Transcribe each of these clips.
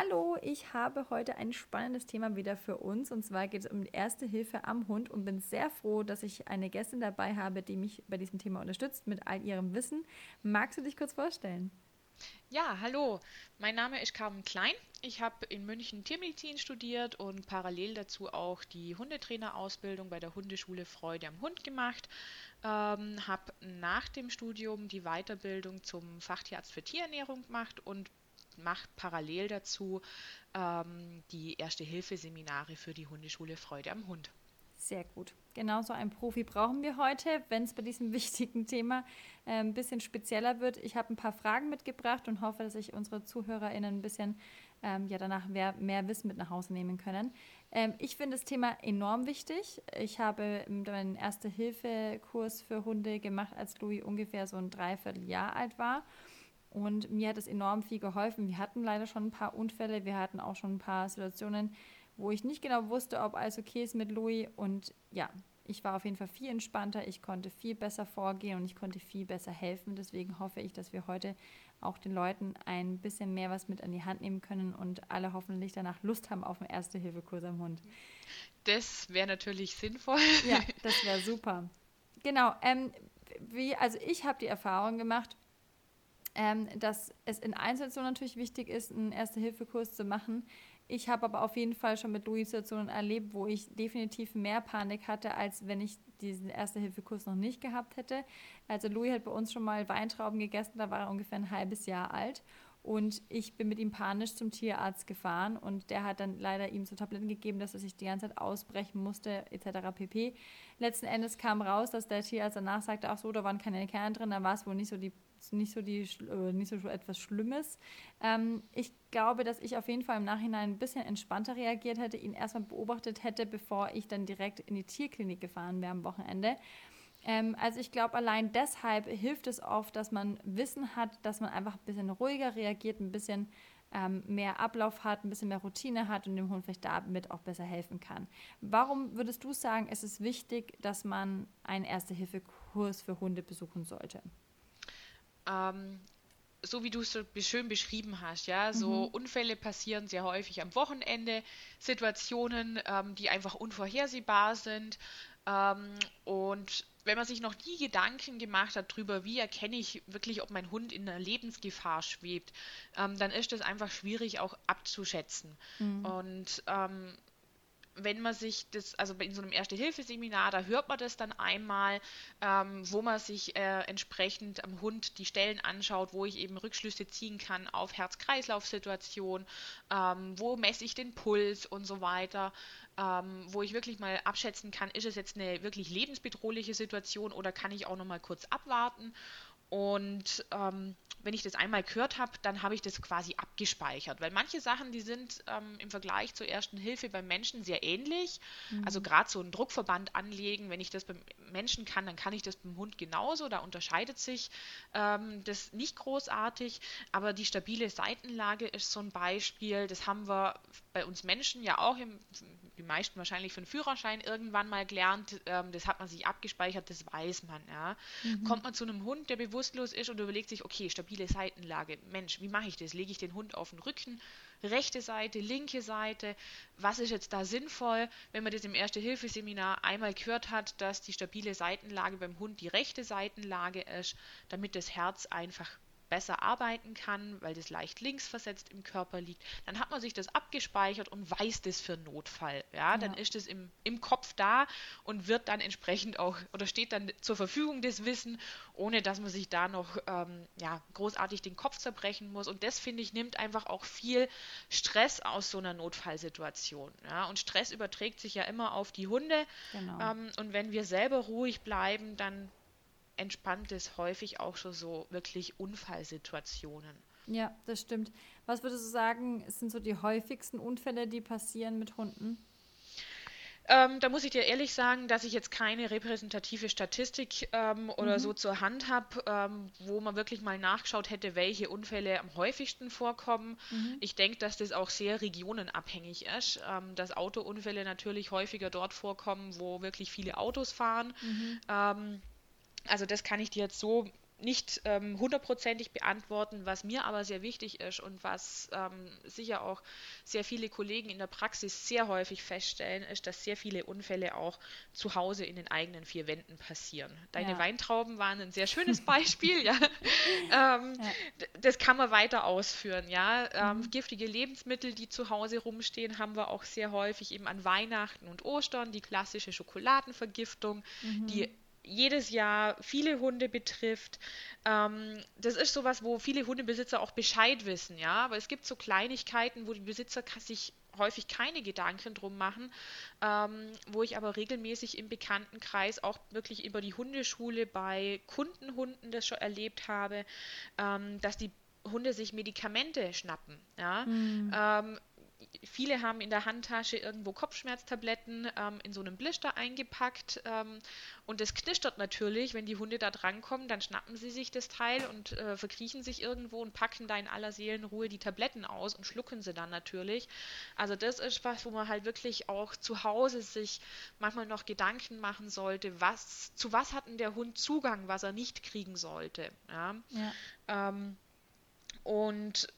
Hallo, ich habe heute ein spannendes Thema wieder für uns und zwar geht es um Erste Hilfe am Hund und bin sehr froh, dass ich eine Gästin dabei habe, die mich bei diesem Thema unterstützt mit all ihrem Wissen. Magst du dich kurz vorstellen? Ja, hallo. Mein Name ist Carmen Klein. Ich habe in München Tiermedizin studiert und parallel dazu auch die Hundetrainerausbildung bei der Hundeschule Freude am Hund gemacht. Ähm, habe nach dem Studium die Weiterbildung zum Fachtierarzt für Tierernährung gemacht und macht parallel dazu ähm, die Erste-Hilfe-Seminare für die Hundeschule Freude am Hund. Sehr gut. Genauso einen Profi brauchen wir heute, wenn es bei diesem wichtigen Thema äh, ein bisschen spezieller wird. Ich habe ein paar Fragen mitgebracht und hoffe, dass ich unsere ZuhörerInnen ein bisschen ähm, ja, danach mehr, mehr, Wissen mit nach Hause nehmen können. Ähm, ich finde das Thema enorm wichtig. Ich habe meinen Erste-Hilfe-Kurs für Hunde gemacht, als Louis ungefähr so ein Dreivierteljahr alt war. Und mir hat es enorm viel geholfen. Wir hatten leider schon ein paar Unfälle. Wir hatten auch schon ein paar Situationen, wo ich nicht genau wusste, ob alles okay ist mit Louis. Und ja, ich war auf jeden Fall viel entspannter, ich konnte viel besser vorgehen und ich konnte viel besser helfen. Deswegen hoffe ich, dass wir heute auch den Leuten ein bisschen mehr was mit an die Hand nehmen können und alle hoffentlich danach Lust haben auf einen Erste-Hilfe-Kurs am Hund. Das wäre natürlich sinnvoll. Ja, das wäre super. Genau, ähm, wie, also ich habe die Erfahrung gemacht, ähm, dass es in Einzelnen natürlich wichtig ist, einen Erste-Hilfe-Kurs zu machen. Ich habe aber auf jeden Fall schon mit Louis-Situationen erlebt, wo ich definitiv mehr Panik hatte, als wenn ich diesen Erste-Hilfe-Kurs noch nicht gehabt hätte. Also Louis hat bei uns schon mal Weintrauben gegessen, da war er ungefähr ein halbes Jahr alt. Und ich bin mit ihm panisch zum Tierarzt gefahren und der hat dann leider ihm so Tabletten gegeben, dass er sich die ganze Zeit ausbrechen musste, etc. pp. Letzten Endes kam raus, dass der Tierarzt danach sagte, ach so, da waren keine Kerne drin, da war es wohl nicht so die nicht so, die, äh, nicht so etwas Schlimmes. Ähm, ich glaube, dass ich auf jeden Fall im Nachhinein ein bisschen entspannter reagiert hätte, ihn erstmal beobachtet hätte, bevor ich dann direkt in die Tierklinik gefahren wäre am Wochenende. Ähm, also ich glaube, allein deshalb hilft es oft, dass man Wissen hat, dass man einfach ein bisschen ruhiger reagiert, ein bisschen ähm, mehr Ablauf hat, ein bisschen mehr Routine hat und dem Hund vielleicht damit auch besser helfen kann. Warum würdest du sagen, ist es wichtig, dass man einen Erste-Hilfe-Kurs für Hunde besuchen sollte? Ähm, so wie du es so schön beschrieben hast, ja, so mhm. Unfälle passieren sehr häufig am Wochenende, Situationen, ähm, die einfach unvorhersehbar sind. Ähm, und wenn man sich noch nie Gedanken gemacht hat darüber, wie erkenne ich wirklich, ob mein Hund in einer Lebensgefahr schwebt, ähm, dann ist das einfach schwierig auch abzuschätzen. Mhm. Und ähm, wenn man sich das, also in so einem Erste-Hilfe-Seminar, da hört man das dann einmal, ähm, wo man sich äh, entsprechend am Hund die Stellen anschaut, wo ich eben Rückschlüsse ziehen kann auf Herz-Kreislauf-Situation, ähm, wo messe ich den Puls und so weiter, ähm, wo ich wirklich mal abschätzen kann, ist es jetzt eine wirklich lebensbedrohliche Situation oder kann ich auch noch mal kurz abwarten und ähm, wenn ich das einmal gehört habe, dann habe ich das quasi abgespeichert. Weil manche Sachen, die sind ähm, im Vergleich zur ersten Hilfe beim Menschen sehr ähnlich. Mhm. Also gerade so einen Druckverband anlegen, wenn ich das beim Menschen kann, dann kann ich das beim Hund genauso. Da unterscheidet sich ähm, das nicht großartig. Aber die stabile Seitenlage ist so ein Beispiel. Das haben wir bei uns Menschen ja auch im, die meisten wahrscheinlich für einen Führerschein irgendwann mal gelernt. Ähm, das hat man sich abgespeichert, das weiß man. Ja. Mhm. Kommt man zu einem Hund, der bewusstlos ist und überlegt sich, okay, stabile Seitenlage. Mensch, wie mache ich das? Lege ich den Hund auf den Rücken? Rechte Seite, linke Seite? Was ist jetzt da sinnvoll, wenn man das im Erste-Hilfe-Seminar einmal gehört hat, dass die stabile Seitenlage beim Hund die rechte Seitenlage ist, damit das Herz einfach besser arbeiten kann, weil das leicht links versetzt im Körper liegt, dann hat man sich das abgespeichert und weiß das für Notfall. Ja, ja. dann ist es im, im Kopf da und wird dann entsprechend auch oder steht dann zur Verfügung das Wissen, ohne dass man sich da noch ähm, ja, großartig den Kopf zerbrechen muss. Und das finde ich nimmt einfach auch viel Stress aus so einer Notfallsituation. Ja, und Stress überträgt sich ja immer auf die Hunde. Genau. Ähm, und wenn wir selber ruhig bleiben, dann entspannt es häufig auch schon so wirklich Unfallsituationen. Ja, das stimmt. Was würdest du sagen, sind so die häufigsten Unfälle, die passieren mit Hunden? Ähm, da muss ich dir ehrlich sagen, dass ich jetzt keine repräsentative Statistik ähm, oder mhm. so zur Hand habe, ähm, wo man wirklich mal nachgeschaut hätte, welche Unfälle am häufigsten vorkommen. Mhm. Ich denke, dass das auch sehr regionenabhängig ist, ähm, dass Autounfälle natürlich häufiger dort vorkommen, wo wirklich viele Autos fahren. Mhm. Also das kann ich dir jetzt so nicht ähm, hundertprozentig beantworten. Was mir aber sehr wichtig ist und was ähm, sicher auch sehr viele Kollegen in der Praxis sehr häufig feststellen, ist, dass sehr viele Unfälle auch zu Hause in den eigenen vier Wänden passieren. Deine ja. Weintrauben waren ein sehr schönes Beispiel. ja. Ähm, ja. Das kann man weiter ausführen. Ja. Ähm, mhm. Giftige Lebensmittel, die zu Hause rumstehen, haben wir auch sehr häufig eben an Weihnachten und Ostern. Die klassische Schokoladenvergiftung, mhm. die jedes Jahr viele Hunde betrifft. Ähm, das ist sowas, wo viele Hundebesitzer auch Bescheid wissen, ja. Aber es gibt so Kleinigkeiten, wo die Besitzer sich häufig keine Gedanken drum machen, ähm, wo ich aber regelmäßig im Bekanntenkreis auch wirklich über die Hundeschule bei Kundenhunden das schon erlebt habe, ähm, dass die Hunde sich Medikamente schnappen. Ja? Mhm. Ähm, viele haben in der Handtasche irgendwo Kopfschmerztabletten ähm, in so einem Blister eingepackt ähm, und das knistert natürlich, wenn die Hunde da drankommen, dann schnappen sie sich das Teil und äh, verkriechen sich irgendwo und packen da in aller Seelenruhe die Tabletten aus und schlucken sie dann natürlich. Also das ist was, wo man halt wirklich auch zu Hause sich manchmal noch Gedanken machen sollte, was, zu was hat denn der Hund Zugang, was er nicht kriegen sollte. Ja. ja. Ähm, und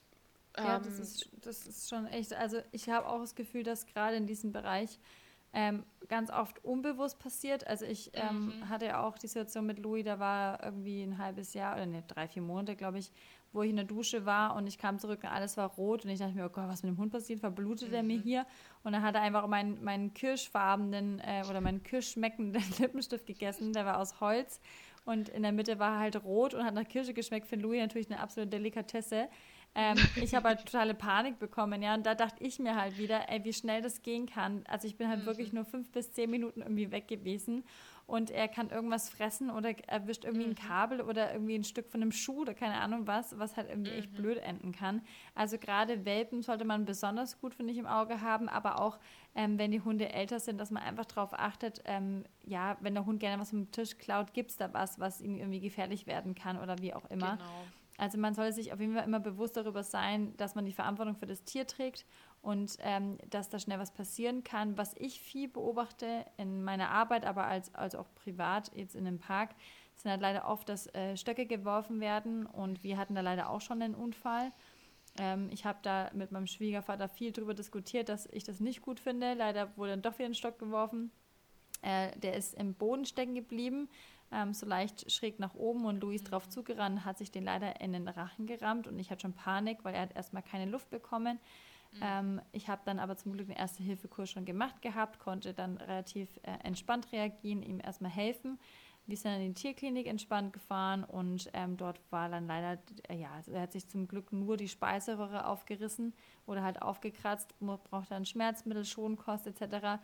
ja, das, ähm, ist, das ist schon echt. Also ich habe auch das Gefühl, dass gerade in diesem Bereich ähm, ganz oft unbewusst passiert. Also ich ähm, mhm. hatte ja auch die Situation mit Louis, da war irgendwie ein halbes Jahr oder ne, drei, vier Monate, glaube ich, wo ich in der Dusche war und ich kam zurück und alles war rot und ich dachte mir, oh Gott, was mit dem Hund passiert? Verblutet mhm. er mir hier? Und dann hat er einfach meinen, meinen kirschfarbenen äh, oder meinen kirschschmeckenden Lippenstift gegessen, der war aus Holz und in der Mitte war er halt rot und hat nach Kirsche geschmeckt. Für Louis natürlich eine absolute Delikatesse. Ähm, ich habe halt totale Panik bekommen, ja. Und da dachte ich mir halt wieder, ey, wie schnell das gehen kann. Also ich bin halt mhm. wirklich nur fünf bis zehn Minuten irgendwie weg gewesen und er kann irgendwas fressen oder erwischt irgendwie mhm. ein Kabel oder irgendwie ein Stück von einem Schuh oder keine Ahnung was, was halt irgendwie mhm. echt blöd enden kann. Also gerade Welpen sollte man besonders gut, finde ich, im Auge haben, aber auch ähm, wenn die Hunde älter sind, dass man einfach darauf achtet, ähm, ja, wenn der Hund gerne was vom Tisch klaut, gibt es da was, was ihm irgendwie gefährlich werden kann oder wie auch immer. Genau. Also man sollte sich auf jeden Fall immer bewusst darüber sein, dass man die Verantwortung für das Tier trägt und ähm, dass da schnell was passieren kann. Was ich viel beobachte in meiner Arbeit, aber als, als auch privat jetzt in einem Park, sind halt leider oft, dass äh, Stöcke geworfen werden und wir hatten da leider auch schon einen Unfall. Ähm, ich habe da mit meinem Schwiegervater viel darüber diskutiert, dass ich das nicht gut finde. Leider wurde dann doch wieder ein Stock geworfen. Äh, der ist im Boden stecken geblieben ähm, so leicht schräg nach oben und Luis drauf mhm. zugerannt, hat sich den leider in den Rachen gerammt und ich hatte schon Panik, weil er hat erstmal keine Luft bekommen. Mhm. Ähm, ich habe dann aber zum Glück den Erste-Hilfe-Kurs schon gemacht gehabt, konnte dann relativ äh, entspannt reagieren, ihm erstmal helfen. Wir sind dann in die Tierklinik entspannt gefahren und ähm, dort war dann leider, äh, ja, also er hat sich zum Glück nur die Speiseröhre aufgerissen oder halt aufgekratzt, braucht dann Schmerzmittel, Schonkost etc.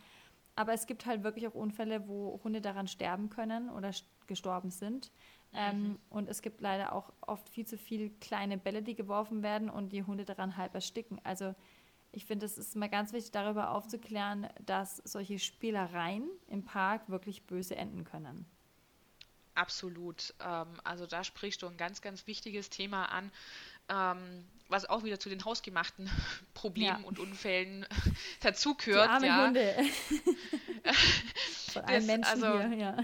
Aber es gibt halt wirklich auch Unfälle, wo Hunde daran sterben können oder gestorben sind. Ähm, mhm. und es gibt leider auch oft viel zu viele kleine Bälle, die geworfen werden und die Hunde daran halb ersticken. Also ich finde, es ist mal ganz wichtig, darüber aufzuklären, dass solche Spielereien im Park wirklich böse enden können. Absolut. Ähm, also da sprichst du ein ganz, ganz wichtiges Thema an. Ähm, was auch wieder zu den hausgemachten Problemen ja. und Unfällen dazugehört. Die armen ja. Hunde. Von einem Menschen also, hier, ja.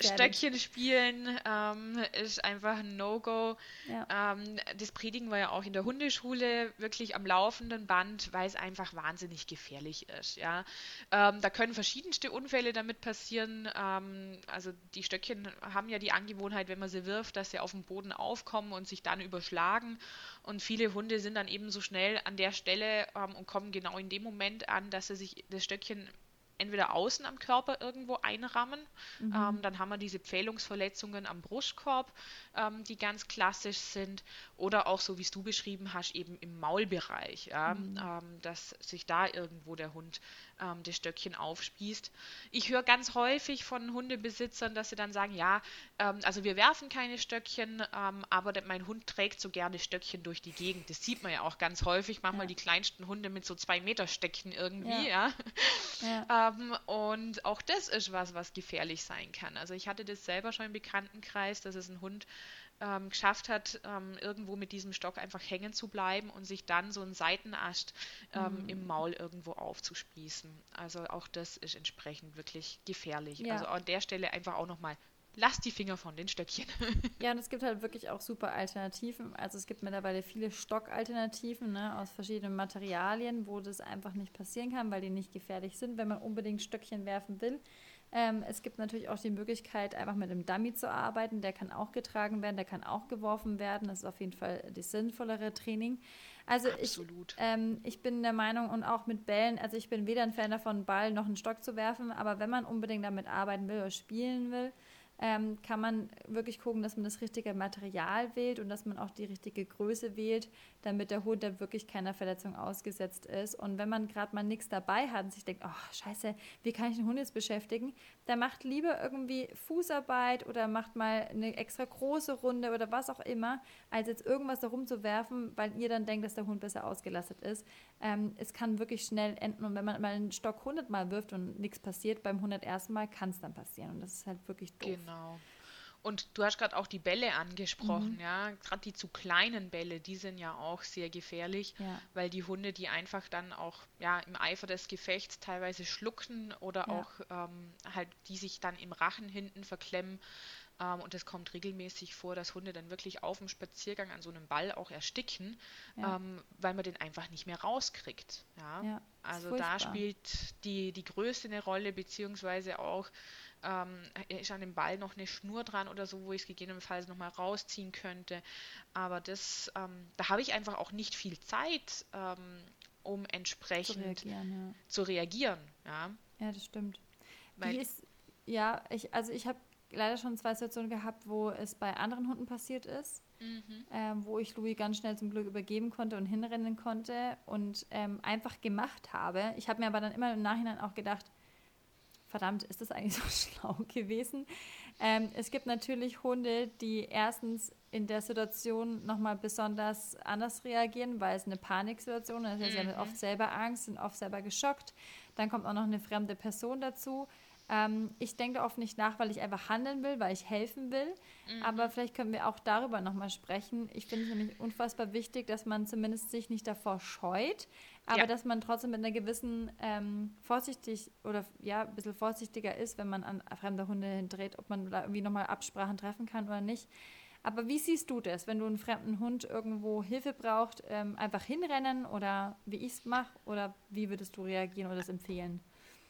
Stöckchen spielen ähm, ist einfach ein No-Go. Ja. Ähm, das predigen wir ja auch in der Hundeschule wirklich am laufenden Band, weil es einfach wahnsinnig gefährlich ist. Ja? Ähm, da können verschiedenste Unfälle damit passieren. Ähm, also die Stöckchen haben ja die Angewohnheit, wenn man sie wirft, dass sie auf dem Boden aufkommen und sich dann überschlagen. Und viele Hunde sind dann eben so schnell an der Stelle ähm, und kommen genau in dem Moment an, dass sie sich das Stöckchen entweder außen am Körper irgendwo einrammen. Mhm. Ähm, dann haben wir diese Pfählungsverletzungen am Brustkorb, ähm, die ganz klassisch sind. Oder auch so, wie es du beschrieben hast, eben im Maulbereich, ja? mhm. ähm, dass sich da irgendwo der Hund ähm, das Stöckchen aufspießt. Ich höre ganz häufig von Hundebesitzern, dass sie dann sagen, ja, ähm, also wir werfen keine Stöckchen, ähm, aber mein Hund trägt so gerne Stöckchen durch die Gegend. Das sieht man ja auch ganz häufig, manchmal ja. die kleinsten Hunde mit so zwei Meter Stöckchen irgendwie, ja. ja. Ähm, und auch das ist was, was gefährlich sein kann. Also ich hatte das selber schon im Bekanntenkreis, dass es ein Hund ähm, geschafft hat, ähm, irgendwo mit diesem Stock einfach hängen zu bleiben und sich dann so ein Seitenast ähm, mhm. im Maul irgendwo aufzuspießen. Also auch das ist entsprechend wirklich gefährlich. Ja. Also an der Stelle einfach auch nochmal lass die Finger von den Stöckchen. ja, und es gibt halt wirklich auch super Alternativen. Also es gibt mittlerweile viele Stockalternativen ne, aus verschiedenen Materialien, wo das einfach nicht passieren kann, weil die nicht gefährlich sind, wenn man unbedingt Stöckchen werfen will. Ähm, es gibt natürlich auch die Möglichkeit, einfach mit einem Dummy zu arbeiten. Der kann auch getragen werden, der kann auch geworfen werden. Das ist auf jeden Fall das sinnvollere Training. Also Absolut. ich, ähm, ich bin der Meinung und auch mit Bällen, also ich bin weder ein Fan davon, Ball noch einen Stock zu werfen, aber wenn man unbedingt damit arbeiten will oder spielen will, ähm, kann man wirklich gucken, dass man das richtige Material wählt und dass man auch die richtige Größe wählt, damit der Hund da wirklich keiner Verletzung ausgesetzt ist. Und wenn man gerade mal nichts dabei hat und sich denkt, oh scheiße, wie kann ich den Hund jetzt beschäftigen, dann macht lieber irgendwie Fußarbeit oder macht mal eine extra große Runde oder was auch immer, als jetzt irgendwas da rumzuwerfen, weil ihr dann denkt, dass der Hund besser ausgelastet ist. Ähm, es kann wirklich schnell enden und wenn man mal einen Stock 100 Mal wirft und nichts passiert, beim 101. Mal kann es dann passieren und das ist halt wirklich doof. Genau. Und du hast gerade auch die Bälle angesprochen, mhm. ja. Gerade die zu kleinen Bälle, die sind ja auch sehr gefährlich, ja. weil die Hunde die einfach dann auch ja, im Eifer des Gefechts teilweise schlucken oder ja. auch ähm, halt die sich dann im Rachen hinten verklemmen. Ähm, und es kommt regelmäßig vor, dass Hunde dann wirklich auf dem Spaziergang an so einem Ball auch ersticken, ja. ähm, weil man den einfach nicht mehr rauskriegt. Ja? ja also da spielt die, die Größe eine Rolle, beziehungsweise auch ähm, ist an dem Ball noch eine Schnur dran oder so, wo ich es gegebenenfalls nochmal rausziehen könnte. Aber das, ähm, da habe ich einfach auch nicht viel Zeit, ähm, um entsprechend zu reagieren. Ja, zu reagieren, ja. ja das stimmt. Weil ist, ja, ich, also ich habe leider schon zwei Situationen gehabt, wo es bei anderen Hunden passiert ist, mhm. ähm, wo ich Louis ganz schnell zum Glück übergeben konnte und hinrennen konnte und ähm, einfach gemacht habe. Ich habe mir aber dann immer im Nachhinein auch gedacht, verdammt, ist das eigentlich so schlau gewesen? Ähm, es gibt natürlich Hunde, die erstens in der Situation nochmal besonders anders reagieren, weil es eine Paniksituation ist. Mhm. Sie haben oft selber Angst, sind oft selber geschockt. Dann kommt auch noch eine fremde Person dazu. Ähm, ich denke oft nicht nach, weil ich einfach handeln will, weil ich helfen will. Mhm. Aber vielleicht können wir auch darüber nochmal sprechen. Ich finde es nämlich unfassbar wichtig, dass man zumindest sich nicht davor scheut, aber ja. dass man trotzdem mit einer gewissen ähm, vorsichtig oder ja, ein bisschen vorsichtiger ist, wenn man an fremde Hunde hindreht, ob man da irgendwie nochmal Absprachen treffen kann oder nicht. Aber wie siehst du das, wenn du einen fremden Hund irgendwo Hilfe braucht, ähm, einfach hinrennen oder wie ich es mache oder wie würdest du reagieren oder das empfehlen?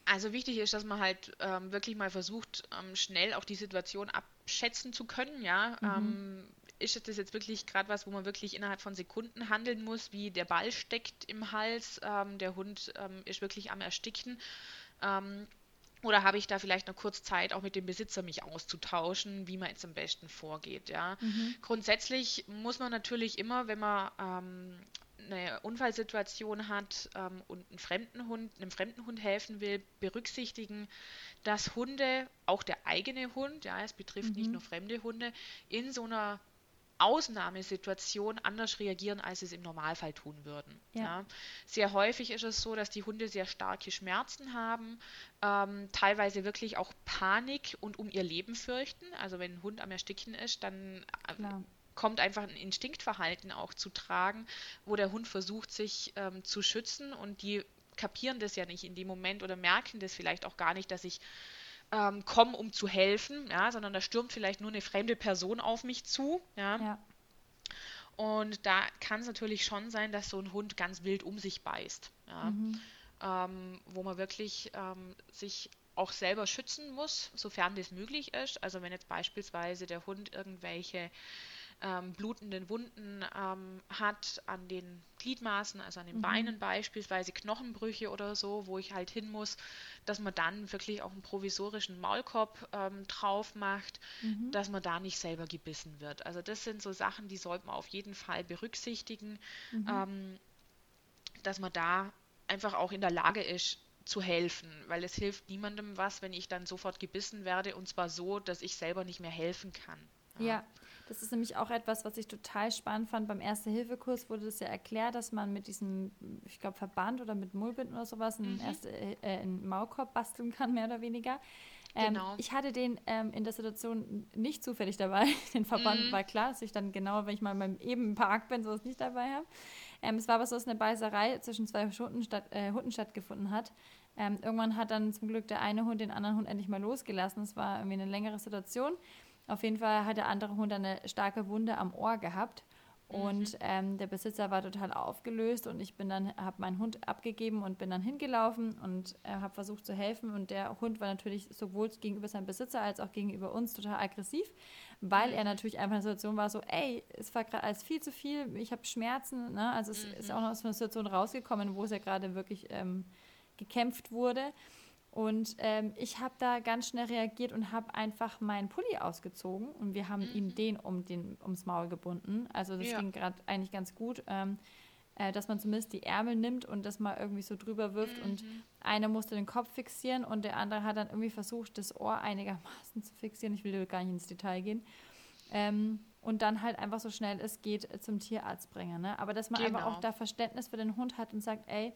Also wichtig ist, dass man halt ähm, wirklich mal versucht, ähm, schnell auch die Situation abschätzen zu können, ja. Mhm. Ähm, ist das jetzt wirklich gerade was, wo man wirklich innerhalb von Sekunden handeln muss, wie der Ball steckt im Hals, ähm, der Hund ähm, ist wirklich am Ersticken. Ähm, oder habe ich da vielleicht noch kurz Zeit, auch mit dem Besitzer mich auszutauschen, wie man jetzt am besten vorgeht, ja. Mhm. Grundsätzlich muss man natürlich immer, wenn man eine Unfallsituation hat ähm, und einen fremden Hund, einem fremden Hund helfen will, berücksichtigen, dass Hunde, auch der eigene Hund, ja, es betrifft mhm. nicht nur fremde Hunde, in so einer Ausnahmesituation anders reagieren, als sie es im Normalfall tun würden. Ja. Ja. Sehr häufig ist es so, dass die Hunde sehr starke Schmerzen haben, ähm, teilweise wirklich auch Panik und um ihr Leben fürchten. Also wenn ein Hund am Ersticken ist, dann äh, kommt einfach ein Instinktverhalten auch zu tragen, wo der Hund versucht, sich ähm, zu schützen und die kapieren das ja nicht in dem Moment oder merken das vielleicht auch gar nicht, dass ich ähm, komme, um zu helfen, ja, sondern da stürmt vielleicht nur eine fremde Person auf mich zu. Ja. ja. Und da kann es natürlich schon sein, dass so ein Hund ganz wild um sich beißt. Ja. Mhm. Ähm, wo man wirklich ähm, sich auch selber schützen muss, sofern das möglich ist. Also wenn jetzt beispielsweise der Hund irgendwelche ähm, blutenden Wunden ähm, hat an den Gliedmaßen, also an den mhm. Beinen beispielsweise Knochenbrüche oder so, wo ich halt hin muss, dass man dann wirklich auch einen provisorischen Maulkorb ähm, drauf macht, mhm. dass man da nicht selber gebissen wird. Also das sind so Sachen, die sollte man auf jeden Fall berücksichtigen, mhm. Ähm, dass man da einfach auch in der Lage ist, zu helfen, weil es hilft niemandem was, wenn ich dann sofort gebissen werde und zwar so, dass ich selber nicht mehr helfen kann. Ja, ja das ist nämlich auch etwas, was ich total spannend fand. Beim Erste-Hilfe-Kurs wurde das ja erklärt, dass man mit diesem, ich glaube, Verband oder mit Mullbinden oder sowas einen, mhm. Erste, äh, einen Maulkorb basteln kann, mehr oder weniger. Ähm, genau. Ich hatte den ähm, in der Situation nicht zufällig dabei. Den Verband mhm. war klar, dass ich dann genau, wenn ich mal beim eben Park bin, sowas nicht dabei habe. Ähm, es war aber so, dass eine Beißerei zwischen zwei Hunden, statt, äh, Hunden stattgefunden hat. Ähm, irgendwann hat dann zum Glück der eine Hund den anderen Hund endlich mal losgelassen. Es war irgendwie eine längere Situation. Auf jeden Fall hat der andere Hund eine starke Wunde am Ohr gehabt. Und mhm. ähm, der Besitzer war total aufgelöst und ich bin dann, habe meinen Hund abgegeben und bin dann hingelaufen und äh, habe versucht zu helfen. Und der Hund war natürlich sowohl gegenüber seinem Besitzer als auch gegenüber uns total aggressiv, weil mhm. er natürlich einfach in der Situation war so, ey, es war gerade alles viel zu viel, ich habe Schmerzen. Ne? Also es mhm. ist auch noch aus einer Situation rausgekommen, wo es ja gerade wirklich ähm, gekämpft wurde. Und ähm, ich habe da ganz schnell reagiert und habe einfach meinen Pulli ausgezogen und wir haben mhm. ihm den, um den ums Maul gebunden. Also das ja. ging gerade eigentlich ganz gut, ähm, äh, dass man zumindest die Ärmel nimmt und das mal irgendwie so drüber wirft mhm. und einer musste den Kopf fixieren und der andere hat dann irgendwie versucht, das Ohr einigermaßen zu fixieren. Ich will gar nicht ins Detail gehen. Ähm, und dann halt einfach so schnell es geht zum Tierarzt bringen. Ne? Aber dass man genau. einfach auch da Verständnis für den Hund hat und sagt, ey,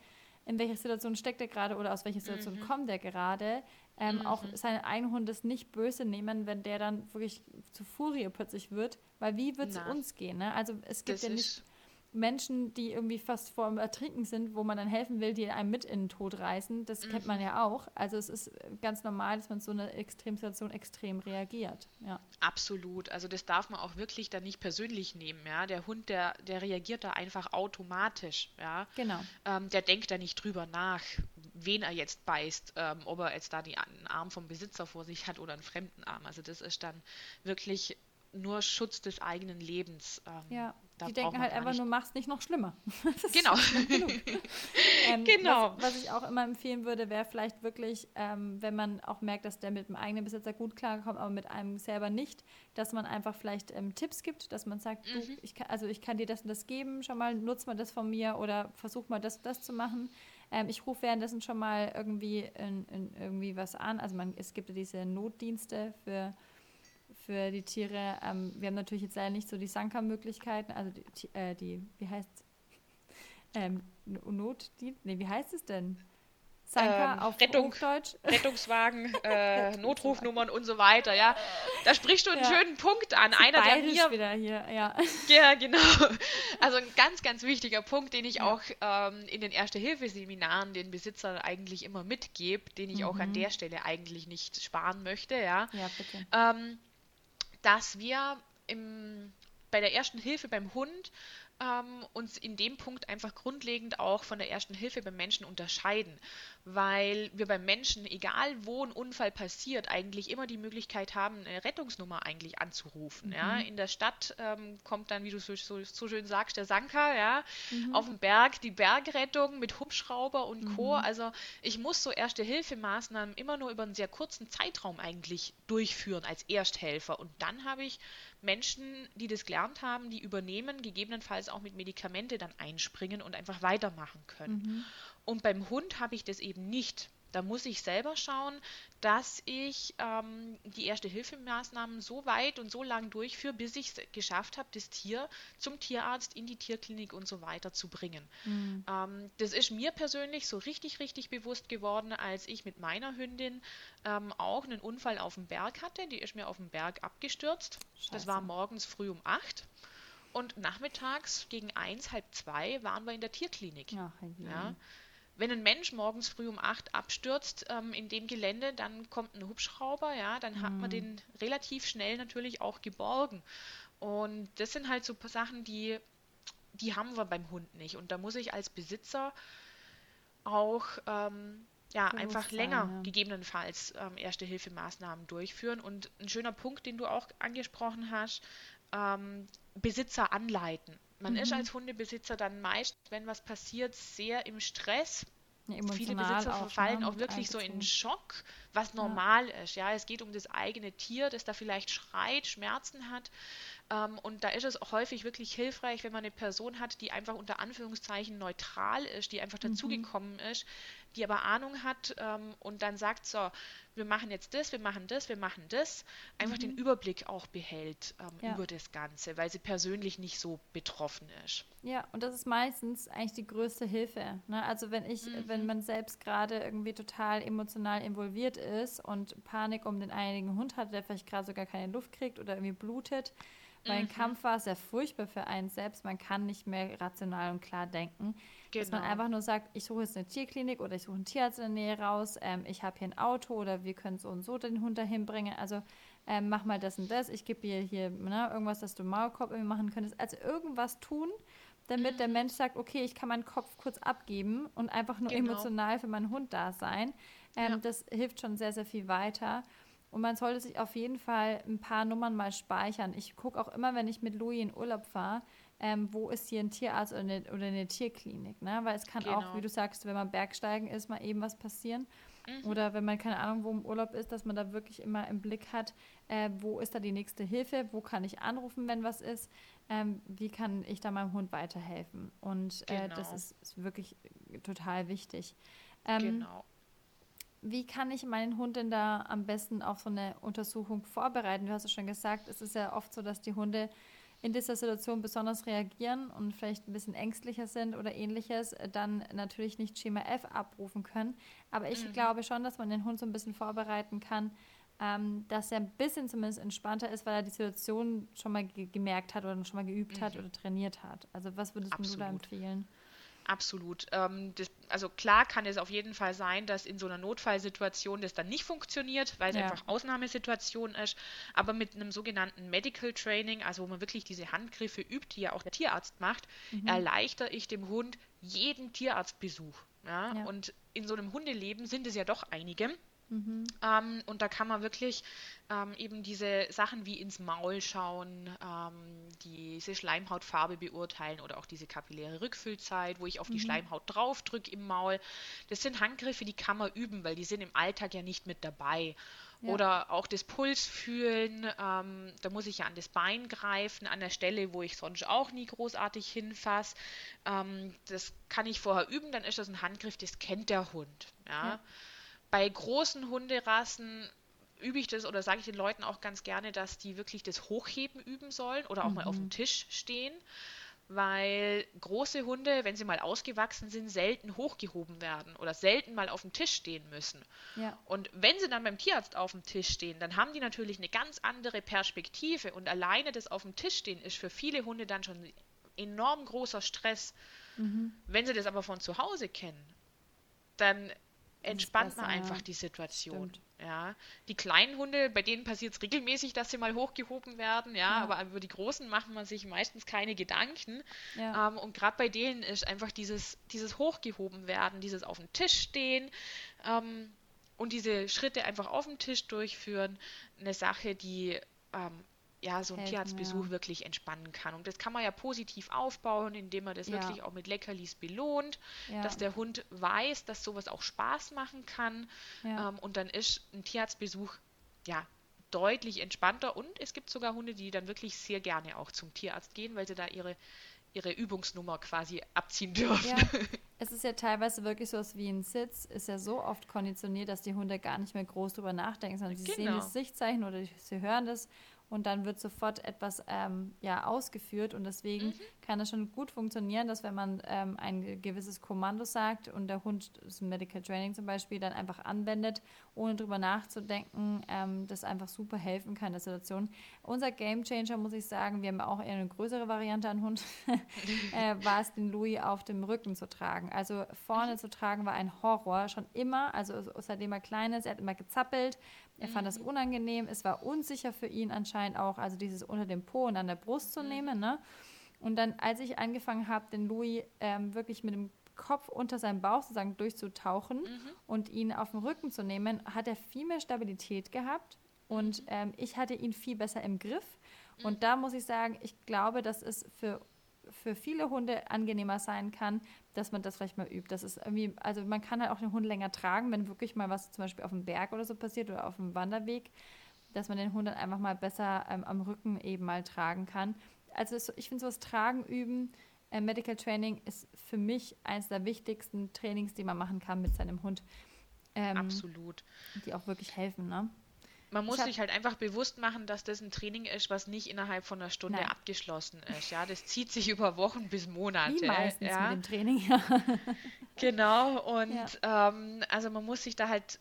in welcher Situation steckt er gerade oder aus welcher Situation mhm. kommt er gerade. Ähm, mhm. Auch seinen eigenen Hund ist nicht böse nehmen, wenn der dann wirklich zu Furie plötzlich wird, weil wie wird es uns gehen? Ne? Also es gibt das ja nicht Menschen, die irgendwie fast vor dem Ertrinken sind, wo man dann helfen will, die einem mit in den Tod reißen. Das mhm. kennt man ja auch. Also es ist ganz normal, dass man so eine Extremsituation extrem reagiert. Ja. Absolut. Also das darf man auch wirklich dann nicht persönlich nehmen. Ja, der Hund, der, der reagiert da einfach automatisch. Ja, genau. Ähm, der denkt da nicht drüber nach, wen er jetzt beißt, ähm, ob er jetzt da die, einen Arm vom Besitzer vor sich hat oder einen fremden Arm. Also das ist dann wirklich nur Schutz des eigenen Lebens. Ähm, ja, die denken halt einfach nur, mach's nicht noch schlimmer. genau. ähm, genau. Was, was, ich auch immer empfehlen würde, wäre vielleicht wirklich, ähm, wenn man auch merkt, dass der mit dem eigenen Besitzer gut klarkommt, aber mit einem selber nicht, dass man einfach vielleicht ähm, Tipps gibt, dass man sagt, mhm. du, ich kann, also ich kann dir das und das geben, schon mal nutz mal das von mir oder versuch mal das und das zu machen. Ähm, ich rufe währenddessen schon mal irgendwie, in, in irgendwie was an. Also man, es gibt ja diese Notdienste für für die Tiere. Ähm, wir haben natürlich jetzt leider nicht so die Sanka-Möglichkeiten, also die, äh, die, wie heißt es? Ähm, Notdienst? Nee, wie heißt es denn? Sanka ähm, auf Rettung, Hochdeutsch. Rettungswagen, äh, Notrufnummern und so weiter, ja. Da sprichst du einen ja. schönen Punkt an. Einer, der mir. wieder hier, ja. Ja, genau. Also ein ganz, ganz wichtiger Punkt, den ich ja. auch ähm, in den Erste-Hilfe-Seminaren den Besitzern eigentlich immer mitgebe, den ich mhm. auch an mhm. der Stelle eigentlich nicht sparen möchte, ja. Ja, bitte. Ähm, dass wir im, bei der ersten Hilfe beim Hund ähm, uns in dem Punkt einfach grundlegend auch von der ersten Hilfe beim Menschen unterscheiden, weil wir beim Menschen, egal wo ein Unfall passiert, eigentlich immer die Möglichkeit haben, eine Rettungsnummer eigentlich anzurufen. Mhm. Ja. In der Stadt ähm, kommt dann, wie du so, so, so, schön sagst, der Sanka, ja, mhm. auf dem Berg die Bergrettung mit Hubschrauber und mhm. Co. Also ich muss so Erste-Hilfemaßnahmen immer nur über einen sehr kurzen Zeitraum eigentlich durchführen als Ersthelfer und dann habe ich Menschen, die das gelernt haben, die übernehmen, gegebenenfalls auch mit Medikamente dann einspringen und einfach weitermachen können. Mhm. Und beim Hund habe ich das eben nicht. Da muss ich selber schauen, dass ich ähm, die Erste-Hilfemaßnahmen so weit und so lang durchführe, bis ich es geschafft habe, das Tier zum Tierarzt, in die Tierklinik und so weiter zu bringen. Mhm. Ähm, das ist mir persönlich so richtig, richtig bewusst geworden, als ich mit meiner Hündin ähm, auch einen Unfall auf dem Berg hatte. Die ist mir auf dem Berg abgestürzt. Scheiße. Das war morgens früh um acht. Und nachmittags gegen eins, halb zwei waren wir in der Tierklinik. Ach, ja. Wenn ein Mensch morgens früh um acht abstürzt ähm, in dem Gelände, dann kommt ein Hubschrauber, ja, dann mhm. hat man mhm. den relativ schnell natürlich auch geborgen. Und das sind halt so Sachen, die, die haben wir beim Hund nicht. Und da muss ich als Besitzer auch ähm, ja, einfach länger ja. gegebenenfalls ähm, Erste-Hilfemaßnahmen durchführen. Und ein schöner Punkt, den du auch angesprochen hast, ähm, Besitzer anleiten. Man mhm. ist als Hundebesitzer dann meist, wenn was passiert, sehr im Stress. Ja, Viele Besitzer auch, verfallen ne? auch wirklich so in Schock, was normal ja. ist. Ja, es geht um das eigene Tier, das da vielleicht schreit, Schmerzen hat. Ähm, und da ist es auch häufig wirklich hilfreich, wenn man eine Person hat, die einfach unter Anführungszeichen neutral ist, die einfach mhm. dazugekommen ist, die aber Ahnung hat ähm, und dann sagt, so, wir machen jetzt das, wir machen das, wir machen das, einfach mhm. den Überblick auch behält ähm, ja. über das Ganze, weil sie persönlich nicht so betroffen ist. Ja, und das ist meistens eigentlich die größte Hilfe. Ne? Also wenn ich, mhm. wenn man selbst gerade irgendwie total emotional involviert ist und Panik um den einigen Hund hat, der vielleicht gerade sogar keine Luft kriegt oder irgendwie blutet, weil mhm. ein Kampf war sehr furchtbar für einen selbst, man kann nicht mehr rational und klar denken Genau. Dass man genau. einfach nur sagt, ich suche jetzt eine Tierklinik oder ich suche einen Tierarzt in der Nähe raus, ähm, ich habe hier ein Auto oder wir können so und so den Hund dahin bringen. Also ähm, mach mal das und das, ich gebe dir hier ne, irgendwas, dass du Maulkorb machen könntest. Also irgendwas tun, damit mhm. der Mensch sagt, okay, ich kann meinen Kopf kurz abgeben und einfach nur genau. emotional für meinen Hund da sein. Ähm, ja. Das hilft schon sehr, sehr viel weiter. Und man sollte sich auf jeden Fall ein paar Nummern mal speichern. Ich gucke auch immer, wenn ich mit Louis in Urlaub fahre, ähm, wo ist hier ein Tierarzt oder eine, oder eine Tierklinik. Ne? Weil es kann genau. auch, wie du sagst, wenn man Bergsteigen ist, mal eben was passieren. Mhm. Oder wenn man keine Ahnung, wo im Urlaub ist, dass man da wirklich immer im Blick hat, äh, wo ist da die nächste Hilfe, wo kann ich anrufen, wenn was ist, ähm, wie kann ich da meinem Hund weiterhelfen. Und äh, genau. das ist, ist, wirklich total wichtig. Ähm, genau. Wie kann ich meinen Hund denn da am besten auf so eine Untersuchung vorbereiten? Du hast es schon gesagt, es ist ja oft so, dass die Hunde in dieser Situation besonders reagieren und vielleicht ein bisschen ängstlicher sind oder ähnliches, dann natürlich nicht Schema F abrufen können. Aber ich mhm. glaube schon, dass man den Hund so ein bisschen vorbereiten kann, ähm, dass er ein bisschen zumindest entspannter ist, weil er die Situation schon mal ge gemerkt hat oder schon mal geübt mhm. hat oder trainiert hat. Also was würdest Absolut. du da empfehlen? Absolut. Ähm, das, also klar kann es auf jeden Fall sein, dass in so einer Notfallsituation das dann nicht funktioniert, weil es ja. einfach Ausnahmesituation ist. Aber mit einem sogenannten Medical Training, also wo man wirklich diese Handgriffe übt, die ja auch der Tierarzt macht, mhm. erleichter ich dem Hund jeden Tierarztbesuch. Ja? ja? Und in so einem Hundeleben sind es ja doch einige. Mhm. Ähm, und da kann man wirklich ähm, eben diese Sachen wie ins Maul schauen, ähm, diese Schleimhautfarbe beurteilen oder auch diese kapilläre Rückfüllzeit, wo ich auf mhm. die Schleimhaut draufdrücke im Maul. Das sind Handgriffe, die kann man üben, weil die sind im Alltag ja nicht mit dabei. Ja. Oder auch das Puls fühlen, ähm, da muss ich ja an das Bein greifen, an der Stelle, wo ich sonst auch nie großartig hinfasse. Ähm, das kann ich vorher üben, dann ist das ein Handgriff, das kennt der Hund. Ja. ja. Bei großen Hunderassen übe ich das oder sage ich den Leuten auch ganz gerne, dass die wirklich das Hochheben üben sollen oder auch mhm. mal auf dem mhm. Tisch stehen, weil große Hunde, wenn sie mal ausgewachsen sind, selten hochgehoben werden oder selten mal auf dem Tisch stehen müssen. Ja. Und wenn sie dann beim Tierarzt auf dem Tisch stehen, dann haben die natürlich eine ganz andere Perspektive und alleine das auf dem Tisch stehen ist für viele Hunde dann schon enorm großer Stress. Mhm. Wenn sie das aber von zu Hause kennen, dann entspannt man einfach die Situation. Stimmt. Ja, die kleinen Hunde, bei denen passiert es regelmäßig, dass sie mal hochgehoben werden, ja, ja, aber über die großen macht man sich meistens keine Gedanken. Ja. Ähm, und gerade bei denen ist einfach dieses, dieses hochgehoben werden, dieses auf dem Tisch stehen ähm, und diese Schritte einfach auf dem Tisch durchführen, eine Sache, die ähm, ja, so ein Tierarztbesuch ja. wirklich entspannen kann. Und das kann man ja positiv aufbauen, indem man das ja. wirklich auch mit Leckerlis belohnt, ja. dass der Hund weiß, dass sowas auch Spaß machen kann. Ähm, und dann ist ein Tierarztbesuch ja deutlich entspannter. Und es gibt sogar Hunde, die dann wirklich sehr gerne auch zum Tierarzt gehen, weil sie da ihre ihre Übungsnummer quasi abziehen dürfen. Ja. Es ist ja teilweise wirklich so was wie ein Sitz, ist ja so oft konditioniert, dass die Hunde gar nicht mehr groß drüber nachdenken, sondern sie genau. sehen das Sichtzeichen oder sie hören das und dann wird sofort etwas ähm, ja, ausgeführt und deswegen mhm. kann es schon gut funktionieren, dass wenn man ähm, ein gewisses Kommando sagt und der Hund, das Medical Training zum Beispiel, dann einfach anwendet, ohne drüber nachzudenken, ähm, das einfach super helfen kann in der Situation. Unser Game Changer, muss ich sagen, wir haben auch eher eine größere Variante an Hund, äh, war es, den Louis auf dem Rücken zu tragen. Also vorne mhm. zu tragen war ein Horror, schon immer, also seitdem er klein ist, er hat immer gezappelt, er fand das mhm. unangenehm, es war unsicher für ihn anscheinend auch, also dieses unter dem Po und an der Brust zu mhm. nehmen. Ne? Und dann, als ich angefangen habe, den Louis ähm, wirklich mit dem Kopf unter seinem Bauch sozusagen durchzutauchen mhm. und ihn auf den Rücken zu nehmen, hat er viel mehr Stabilität gehabt und mhm. ähm, ich hatte ihn viel besser im Griff. Und mhm. da muss ich sagen, ich glaube, dass es für für viele Hunde angenehmer sein kann, dass man das vielleicht mal übt. Das ist irgendwie, also man kann halt auch den Hund länger tragen, wenn wirklich mal was zum Beispiel auf dem Berg oder so passiert oder auf dem Wanderweg, dass man den Hund dann einfach mal besser ähm, am Rücken eben mal tragen kann. Also ich finde so das Tragen üben, äh, Medical Training ist für mich eines der wichtigsten Trainings, die man machen kann mit seinem Hund. Ähm, Absolut. Die auch wirklich helfen, ne? Man muss sich halt einfach bewusst machen, dass das ein Training ist, was nicht innerhalb von einer Stunde Nein. abgeschlossen ist. Ja, das zieht sich über Wochen bis Monate. Wie meistens ja. mit dem Training. Genau, und ja. ähm, also man muss sich da halt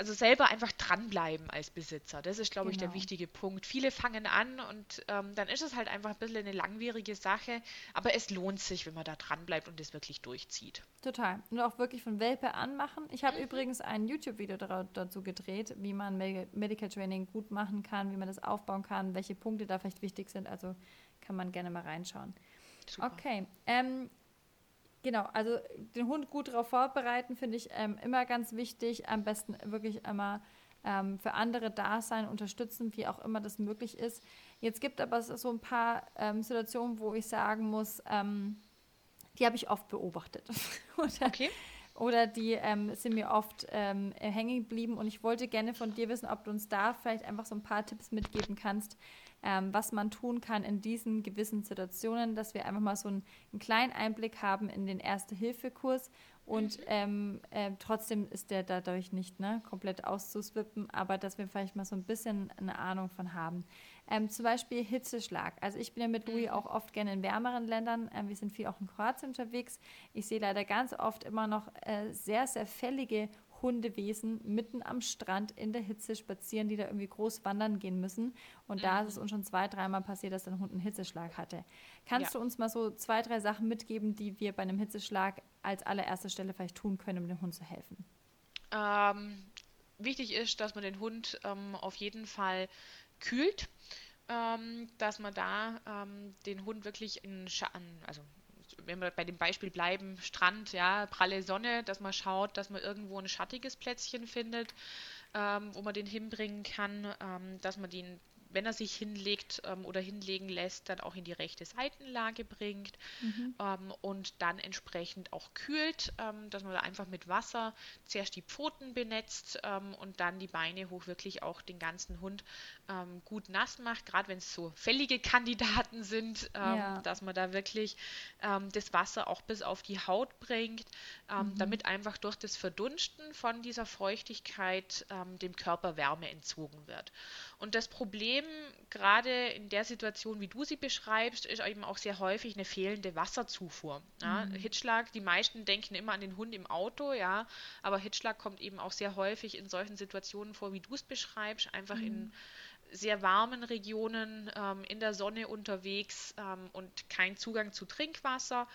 also selber einfach dranbleiben als Besitzer. Das ist, glaube genau. ich, der genau. wichtige Punkt. Viele fangen an und ähm, dann ist es halt einfach ein bisschen eine langwierige Sache, aber es lohnt sich, wenn man da dranbleibt und das wirklich durchzieht. Total. Und auch wirklich von Welpe anmachen. Ich habe mhm. übrigens ein YouTube-Video dazu gedreht, wie man Medical Training gut machen kann, wie man das aufbauen kann, welche Punkte da vielleicht wichtig sind. Also kann man gerne mal reinschauen. Super. Okay. Ähm, Genau, also den Hund gut darauf vorbereiten, finde ich ähm, immer ganz wichtig. Am besten wirklich immer ähm, für andere da sein, unterstützen, wie auch immer das möglich ist. Jetzt gibt aber so ein paar ähm, Situationen, wo ich sagen muss, ähm, die habe ich oft beobachtet. oder, okay. Oder die ähm, sind mir oft ähm, hängen geblieben und ich wollte gerne von dir wissen, ob du uns da vielleicht einfach so ein paar Tipps mitgeben kannst, ähm, was man tun kann in diesen gewissen Situationen, dass wir einfach mal so einen, einen kleinen Einblick haben in den Erste-Hilfe-Kurs und mhm. ähm, äh, trotzdem ist der dadurch nicht ne, komplett auszuswippen, aber dass wir vielleicht mal so ein bisschen eine Ahnung von haben. Ähm, zum Beispiel Hitzeschlag. Also ich bin ja mit Louis mhm. auch oft gerne in wärmeren Ländern. Ähm, wir sind viel auch in Kroatien unterwegs. Ich sehe leider ganz oft immer noch äh, sehr, sehr fällige Hundewesen mitten am Strand in der Hitze spazieren, die da irgendwie groß wandern gehen müssen. Und mhm. da ist es uns schon zwei, dreimal passiert, dass ein Hund einen Hitzeschlag hatte. Kannst ja. du uns mal so zwei, drei Sachen mitgeben, die wir bei einem Hitzeschlag als allererste Stelle vielleicht tun können, um dem Hund zu helfen? Ähm, wichtig ist, dass man den Hund ähm, auf jeden Fall kühlt. Ähm, dass man da ähm, den Hund wirklich in Schatten, also wenn wir bei dem Beispiel bleiben, Strand, ja, pralle Sonne, dass man schaut, dass man irgendwo ein schattiges Plätzchen findet, ähm, wo man den hinbringen kann, ähm, dass man den wenn er sich hinlegt ähm, oder hinlegen lässt, dann auch in die rechte Seitenlage bringt mhm. ähm, und dann entsprechend auch kühlt, ähm, dass man da einfach mit Wasser zuerst die Pfoten benetzt ähm, und dann die Beine hoch wirklich auch den ganzen Hund ähm, gut nass macht, gerade wenn es so fällige Kandidaten sind, ähm, ja. dass man da wirklich das Wasser auch bis auf die Haut bringt, mhm. damit einfach durch das Verdunsten von dieser Feuchtigkeit dem Körper Wärme entzogen wird. Und das Problem, gerade in der Situation, wie du sie beschreibst, ist eben auch sehr häufig eine fehlende Wasserzufuhr. Ja? Mhm. Hitschlag, die meisten denken immer an den Hund im Auto, ja, aber Hitschlag kommt eben auch sehr häufig in solchen Situationen vor, wie du es beschreibst, einfach mhm. in sehr warmen Regionen ähm, in der Sonne unterwegs ähm, und kein Zugang zu Trinkwasser,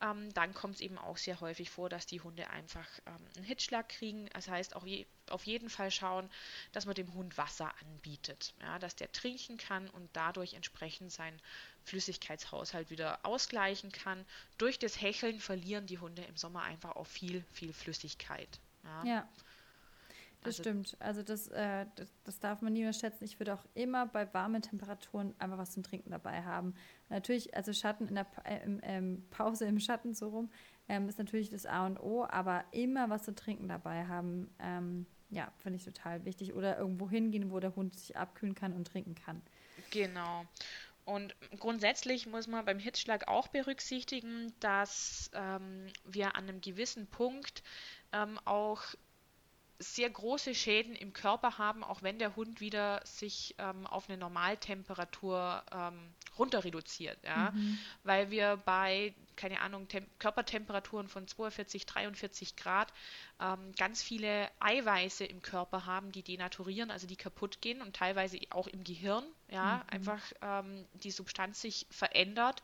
ähm, dann kommt es eben auch sehr häufig vor, dass die Hunde einfach ähm, einen Hitschlag kriegen. Das heißt, auch je, auf jeden Fall schauen, dass man dem Hund Wasser anbietet, ja, dass der trinken kann und dadurch entsprechend seinen Flüssigkeitshaushalt wieder ausgleichen kann. Durch das Hecheln verlieren die Hunde im Sommer einfach auch viel, viel Flüssigkeit. ja. ja. Das also, stimmt. Also das, äh, das, das, darf man nie unterschätzen. Ich würde auch immer bei warmen Temperaturen einfach was zum Trinken dabei haben. Natürlich, also Schatten in der äh, ähm, Pause im Schatten so rum ähm, ist natürlich das A und O, aber immer was zu trinken dabei haben, ähm, ja, finde ich total wichtig. Oder irgendwo hingehen, wo der Hund sich abkühlen kann und trinken kann. Genau. Und grundsätzlich muss man beim Hitzschlag auch berücksichtigen, dass ähm, wir an einem gewissen Punkt ähm, auch sehr große Schäden im Körper haben, auch wenn der Hund wieder sich ähm, auf eine Normaltemperatur ähm, runter reduziert. Ja? Mhm. Weil wir bei, keine Ahnung, Tem Körpertemperaturen von 42, 43 Grad ähm, ganz viele Eiweiße im Körper haben, die denaturieren, also die kaputt gehen und teilweise auch im Gehirn, ja, mhm. einfach ähm, die Substanz sich verändert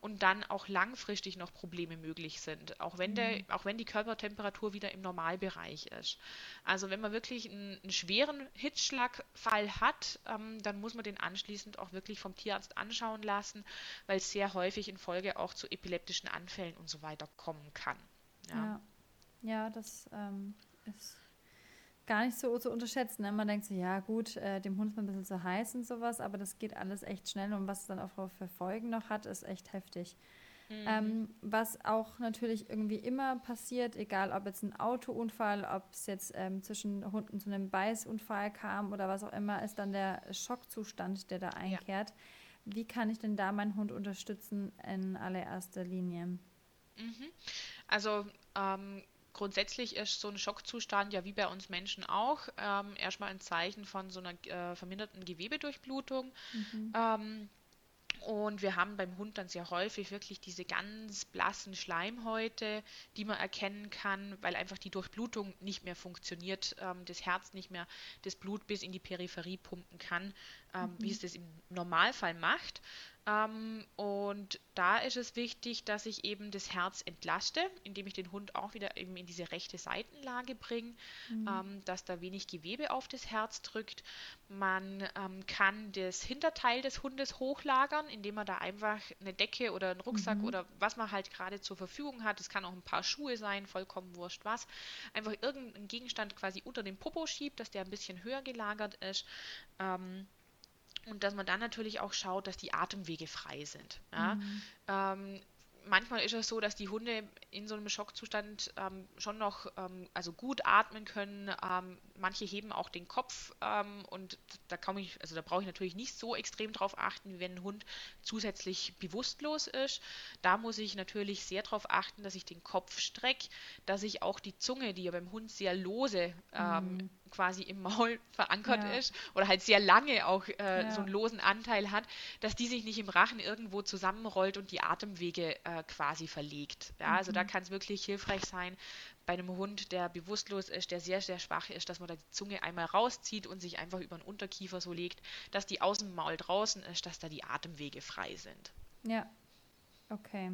und dann auch langfristig noch Probleme möglich sind, auch wenn, der, mhm. auch wenn die Körpertemperatur wieder im Normalbereich ist. Also wenn man wirklich einen, einen schweren Hitzschlagfall hat, ähm, dann muss man den anschließend auch wirklich vom Tierarzt anschauen lassen, weil es sehr häufig in Folge auch zu epileptischen Anfällen und so weiter kommen kann. Ja, ja, ja das ähm, ist gar nicht so zu unterschätzen. Ne? Man denkt so, ja gut, äh, dem Hund ist man ein bisschen zu heiß und sowas, aber das geht alles echt schnell und was es dann auch für Folgen noch hat, ist echt heftig. Mhm. Ähm, was auch natürlich irgendwie immer passiert, egal ob jetzt ein Autounfall, ob es jetzt ähm, zwischen Hunden zu einem Beißunfall kam oder was auch immer, ist dann der Schockzustand, der da einkehrt. Ja. Wie kann ich denn da meinen Hund unterstützen in allererster Linie? Mhm. Also ähm, grundsätzlich ist so ein Schockzustand ja wie bei uns Menschen auch ähm, erstmal ein Zeichen von so einer äh, verminderten Gewebedurchblutung. Mhm. Ähm, Und wir haben beim Hund dann sehr häufig wirklich diese ganz blassen Schleimhäute, die man erkennen kann, weil einfach die Durchblutung nicht mehr funktioniert, ähm, das Herz nicht mehr das Blut bis in die Peripherie pumpen kann, ähm, mhm. wie es das im Normalfall macht. Ähm, und da ist es wichtig, dass ich eben das Herz entlaste, indem ich den Hund auch wieder eben in diese rechte Seitenlage bringe, mhm. ähm, dass da wenig Gewebe auf das Herz drückt. Man ähm, kann das Hinterteil des Hundes hochlagern, indem man da einfach eine Decke oder einen Rucksack mhm. oder was man halt gerade zur Verfügung hat. Es kann auch ein paar Schuhe sein, vollkommen wurscht was. Einfach irgendeinen Gegenstand quasi unter den Popo schiebt, dass der ein bisschen höher gelagert ist. Ähm, und dass man dann natürlich auch schaut, dass die Atemwege frei sind. Ja? Mhm. Ähm, manchmal ist es so, dass die Hunde in so einem Schockzustand ähm, schon noch ähm, also gut atmen können. Ähm, manche heben auch den Kopf ähm, und da kann ich, also da brauche ich natürlich nicht so extrem drauf achten, wie wenn ein Hund zusätzlich bewusstlos ist. Da muss ich natürlich sehr darauf achten, dass ich den Kopf strecke, dass ich auch die Zunge, die ja beim Hund sehr lose ähm, mhm quasi im Maul verankert ja. ist oder halt sehr lange auch äh, ja. so einen losen Anteil hat, dass die sich nicht im Rachen irgendwo zusammenrollt und die Atemwege äh, quasi verlegt. Ja, mhm. also da mhm. kann es wirklich hilfreich sein, bei einem Hund, der bewusstlos ist, der sehr, sehr schwach ist, dass man da die Zunge einmal rauszieht und sich einfach über den Unterkiefer so legt, dass die aus dem Maul draußen ist, dass da die Atemwege frei sind. Ja, okay.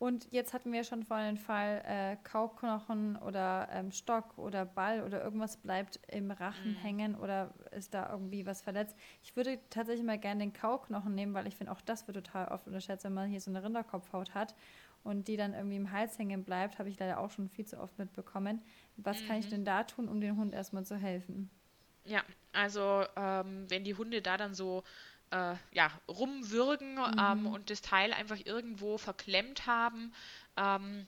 Und jetzt hatten wir schon vorhin den Fall, äh, Kauknochen oder ähm, Stock oder Ball oder irgendwas bleibt im Rachen mhm. hängen oder ist da irgendwie was verletzt. Ich würde tatsächlich mal gerne den Kauknochen nehmen, weil ich finde, auch das wird total oft unterschätzt, wenn man hier so eine Rinderkopfhaut hat und die dann irgendwie im Hals hängen bleibt, habe ich leider auch schon viel zu oft mitbekommen. Was mhm. kann ich mhm. denn da tun, um dem Hund erstmal zu helfen? Ja, also ähm, wenn die Hunde da dann so äh, ja, rumwürgen mhm. ähm, und das Teil einfach irgendwo verklemmt haben. Ähm,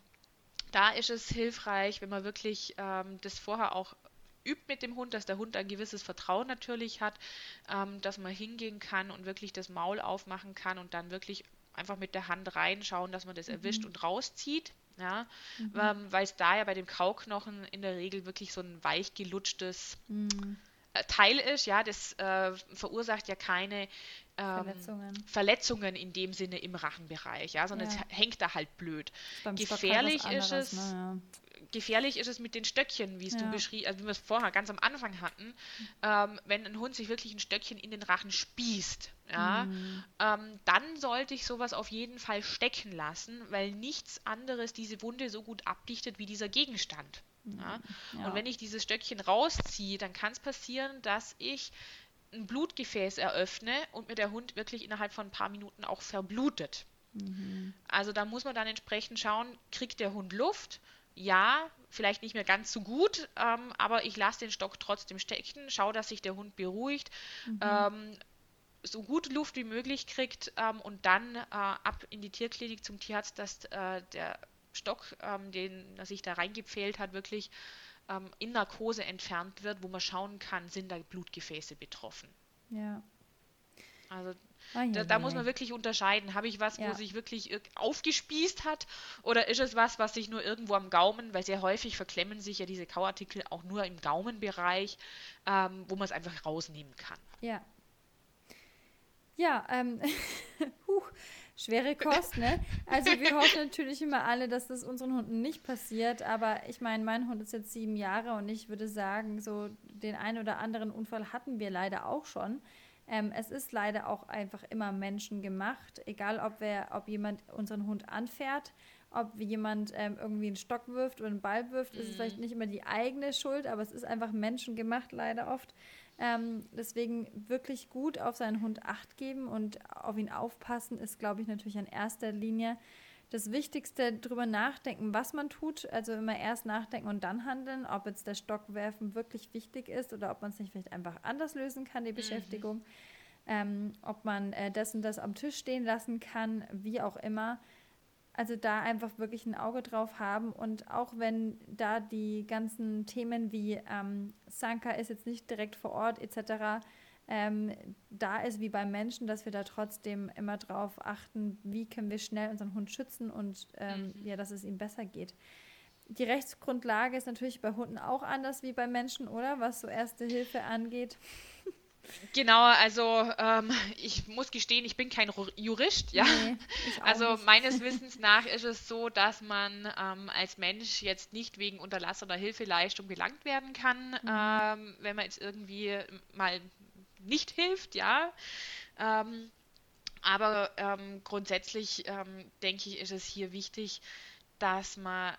da ist es hilfreich, wenn man wirklich ähm, das vorher auch übt mit dem Hund, dass der Hund ein gewisses Vertrauen natürlich hat, ähm, dass man hingehen kann und wirklich das Maul aufmachen kann und dann wirklich einfach mit der Hand reinschauen, dass man das mhm. erwischt und rauszieht. Ja, mhm. ähm, weil es da ja bei dem Kauknochen in der Regel wirklich so ein weich gelutschtes mhm. Äh, Teil ist, ja, das äh, verursacht ja keine ähm, Verletzungen. Verletzungen. in dem Sinne im Rachenbereich, ja, sondern ja. es hängt da halt blöd. Gefährlich ist es. Ne, ja. Gefährlich ist es mit den Stöckchen, wie es ja. du beschrieben, also wie wir es vorher ganz am Anfang hatten, ähm, wenn ein Hund sich wirklich ein Stöckchen in den Rachen spießt, ja, mhm. ähm, dann sollte ich sowas auf jeden Fall stecken lassen, weil nichts anderes diese Wunde so gut abdichtet wie dieser Gegenstand. Ja? Ja. Und wenn ich dieses Stöckchen rausziehe, dann kann es passieren, dass ich ein Blutgefäß eröffne und mir der Hund wirklich innerhalb von ein paar Minuten auch verblutet. Mhm. Also da muss man dann entsprechend schauen, kriegt der Hund Luft? Ja, vielleicht nicht mehr ganz so gut, ähm, aber ich lasse den Stock trotzdem stecken, schaue, dass sich der Hund beruhigt, mhm. ähm, so gut Luft wie möglich kriegt ähm, und dann äh, ab in die Tierklinik zum Tierarzt, dass äh, der Stock, ähm, den er sich da reingepfählt hat, wirklich ähm, in Narkose entfernt wird, wo man schauen kann, sind da Blutgefäße betroffen. Ja. Also ah, da, da muss man wirklich unterscheiden. Habe ich was, ja. wo sich wirklich aufgespießt hat oder ist es was, was sich nur irgendwo am Gaumen, weil sehr häufig verklemmen sich ja diese Kauartikel auch nur im Gaumenbereich, ähm, wo man es einfach rausnehmen kann. Ja. Ja, ähm, schwere Kost, ne? Also wir hoffen natürlich immer alle, dass das unseren Hunden nicht passiert, aber ich meine, mein Hund ist jetzt sieben Jahre und ich würde sagen, so den einen oder anderen Unfall hatten wir leider auch schon. Ähm, es ist leider auch einfach immer menschengemacht, egal ob, wer, ob jemand unseren Hund anfährt, ob jemand ähm, irgendwie einen Stock wirft oder einen Ball wirft, mhm. ist es vielleicht nicht immer die eigene Schuld, aber es ist einfach menschengemacht leider oft. Ähm, deswegen wirklich gut auf seinen Hund acht geben und auf ihn aufpassen, ist, glaube ich, natürlich in erster Linie das Wichtigste, drüber nachdenken, was man tut. Also immer erst nachdenken und dann handeln, ob jetzt der Stockwerfen wirklich wichtig ist oder ob man es nicht vielleicht einfach anders lösen kann, die mhm. Beschäftigung. Ähm, ob man äh, das und das am Tisch stehen lassen kann, wie auch immer. Also da einfach wirklich ein Auge drauf haben und auch wenn da die ganzen Themen wie ähm, Sanka ist jetzt nicht direkt vor Ort etc. Ähm, da ist wie beim Menschen, dass wir da trotzdem immer drauf achten, wie können wir schnell unseren Hund schützen und ähm, mhm. ja, dass es ihm besser geht. Die Rechtsgrundlage ist natürlich bei Hunden auch anders wie bei Menschen, oder? Was so Erste Hilfe angeht. Genau, also ähm, ich muss gestehen, ich bin kein Jurist, ja. Nee, also nicht. meines Wissens nach ist es so, dass man ähm, als Mensch jetzt nicht wegen unterlassener Hilfeleistung belangt werden kann, mhm. ähm, wenn man jetzt irgendwie mal nicht hilft, ja. Ähm, aber ähm, grundsätzlich ähm, denke ich, ist es hier wichtig, dass man,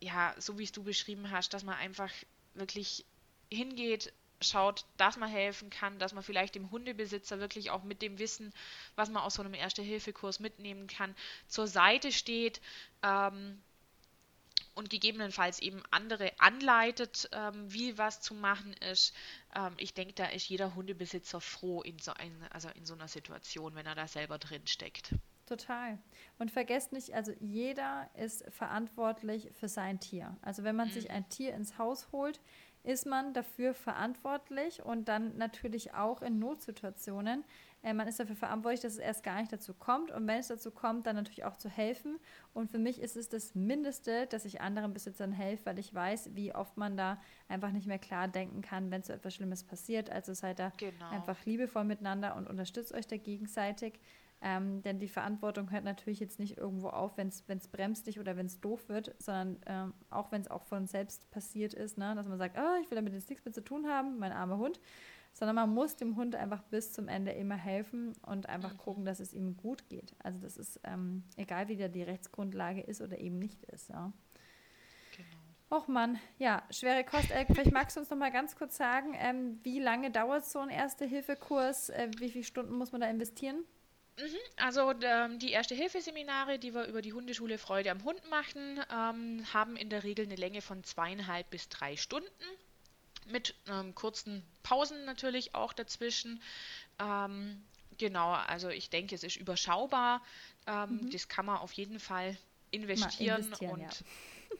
ja, so wie es du beschrieben hast, dass man einfach wirklich hingeht, schaut, dass man helfen kann, dass man vielleicht dem Hundebesitzer wirklich auch mit dem Wissen, was man aus so einem Erste-Hilfe-Kurs mitnehmen kann, zur Seite steht ähm, und gegebenenfalls eben andere anleitet, ähm, wie was zu machen ist. Ähm, ich denke, da ist jeder Hundebesitzer froh in so, ein, also in so einer Situation, wenn er da selber drin steckt. Total. Und vergesst nicht, also jeder ist verantwortlich für sein Tier. Also wenn man mhm. sich ein Tier ins Haus holt, ist man dafür verantwortlich und dann natürlich auch in Notsituationen. Äh, man ist dafür verantwortlich, dass es erst gar nicht dazu kommt und wenn es dazu kommt, dann natürlich auch zu helfen. Und für mich ist es das Mindeste, dass ich anderen Besitzern helfe, weil ich weiß, wie oft man da einfach nicht mehr klar denken kann, wenn so etwas Schlimmes passiert. Also seid da genau. einfach liebevoll miteinander und unterstützt euch da gegenseitig. Ähm, denn die Verantwortung hört natürlich jetzt nicht irgendwo auf, wenn es bremslich oder wenn es doof wird, sondern ähm, auch wenn es auch von selbst passiert ist, ne? dass man sagt, oh, ich will damit jetzt nichts mehr zu tun haben, mein armer Hund, sondern man muss dem Hund einfach bis zum Ende immer helfen und einfach gucken, dass es ihm gut geht. Also das ist ähm, egal, wie da die Rechtsgrundlage ist oder eben nicht ist. Ja. Genau. Och Mann, ja, schwere Kost. Äh, vielleicht magst du uns noch mal ganz kurz sagen, ähm, wie lange dauert so ein Erste-Hilfe-Kurs? Äh, wie viele Stunden muss man da investieren? Mhm. Also ähm, die Erste-Hilfe-Seminare, die wir über die Hundeschule Freude am Hund machen, ähm, haben in der Regel eine Länge von zweieinhalb bis drei Stunden mit ähm, kurzen Pausen natürlich auch dazwischen. Genau, also ich denke, es ist überschaubar. Mhm. Das kann man auf jeden Fall investieren, investieren und ja.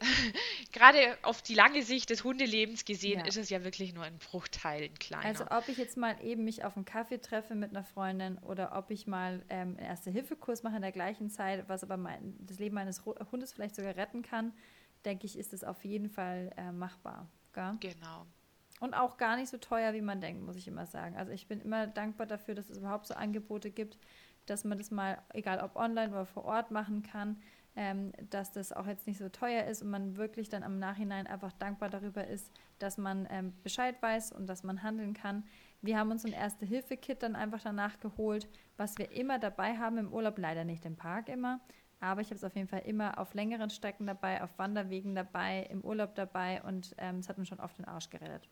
gerade auf die lange Sicht des Hundelebens gesehen, ja. ist es ja wirklich nur ein Bruchteil, ein kleiner. Also ob ich jetzt mal eben mich auf einen Kaffee treffe mit einer Freundin oder ob ich mal ähm, einen Erste-Hilfe-Kurs mache in der gleichen Zeit, was aber mein, das Leben meines Hundes vielleicht sogar retten kann, denke ich, ist es auf jeden Fall äh, machbar. Gell? Genau. Und auch gar nicht so teuer, wie man denkt, muss ich immer sagen. Also ich bin immer dankbar dafür, dass es überhaupt so Angebote gibt, dass man das mal, egal ob online oder vor Ort machen kann ähm, dass das auch jetzt nicht so teuer ist und man wirklich dann am Nachhinein einfach dankbar darüber ist, dass man ähm, Bescheid weiß und dass man handeln kann. Wir haben uns ein Erste-Hilfe-Kit dann einfach danach geholt, was wir immer dabei haben im Urlaub, leider nicht im Park immer, aber ich habe es auf jeden Fall immer auf längeren Strecken dabei, auf Wanderwegen dabei, im Urlaub dabei und ähm, es ähm, hat mir schon oft den Arsch gerettet.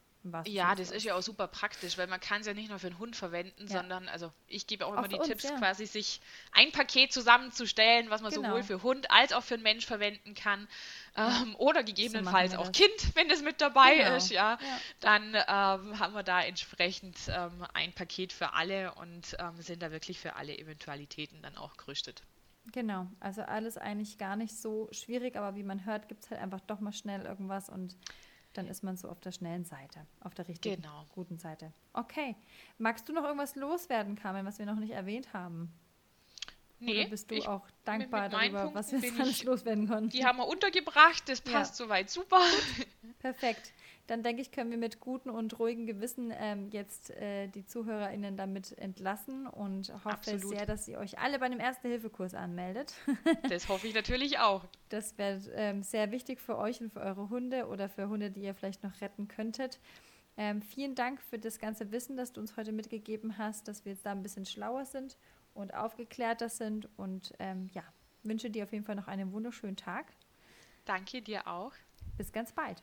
Ja, das ist ja auch super praktisch, weil man kann es ja nicht nur für den Hund verwenden, ja. sondern, also ich gebe auch immer auch die uns, Tipps, ja. quasi sich ein Paket zusammenzustellen, was man genau. sowohl für Hund als auch für einen Mensch verwenden kann. Ähm, oder gegebenenfalls so auch Kind, wenn das mit dabei genau. ist, ja. Dann ähm, haben wir da entsprechend ähm, ein Paket für alle und ähm, sind da wirklich für alle Eventualitäten dann auch gerüstet. Genau, also alles eigentlich gar nicht so schwierig, aber wie man hört, gibt es halt einfach doch mal schnell irgendwas und dann ist man so auf der schnellen Seite, auf der richtigen, genau. guten Seite. Okay. Magst du noch irgendwas loswerden, Carmen, was wir noch nicht erwähnt haben? Nee. Oder bist du ich, auch dankbar darüber, was wir alles loswerden konnten? Die haben wir untergebracht, das passt ja. soweit super. Perfekt dann denke ich, können wir mit gutem und ruhigem Gewissen ähm, jetzt äh, die ZuhörerInnen damit entlassen und hoffe Absolut. sehr, dass ihr euch alle bei dem Erste-Hilfe-Kurs anmeldet. das hoffe ich natürlich auch. Das wäre ähm, sehr wichtig für euch und für eure Hunde oder für Hunde, die ihr vielleicht noch retten könntet. Ähm, vielen Dank für das ganze Wissen, das du uns heute mitgegeben hast, dass wir jetzt da ein bisschen schlauer sind und aufgeklärter sind. Und ähm, ja, wünsche dir auf jeden Fall noch einen wunderschönen Tag. Danke dir auch. Bis ganz bald.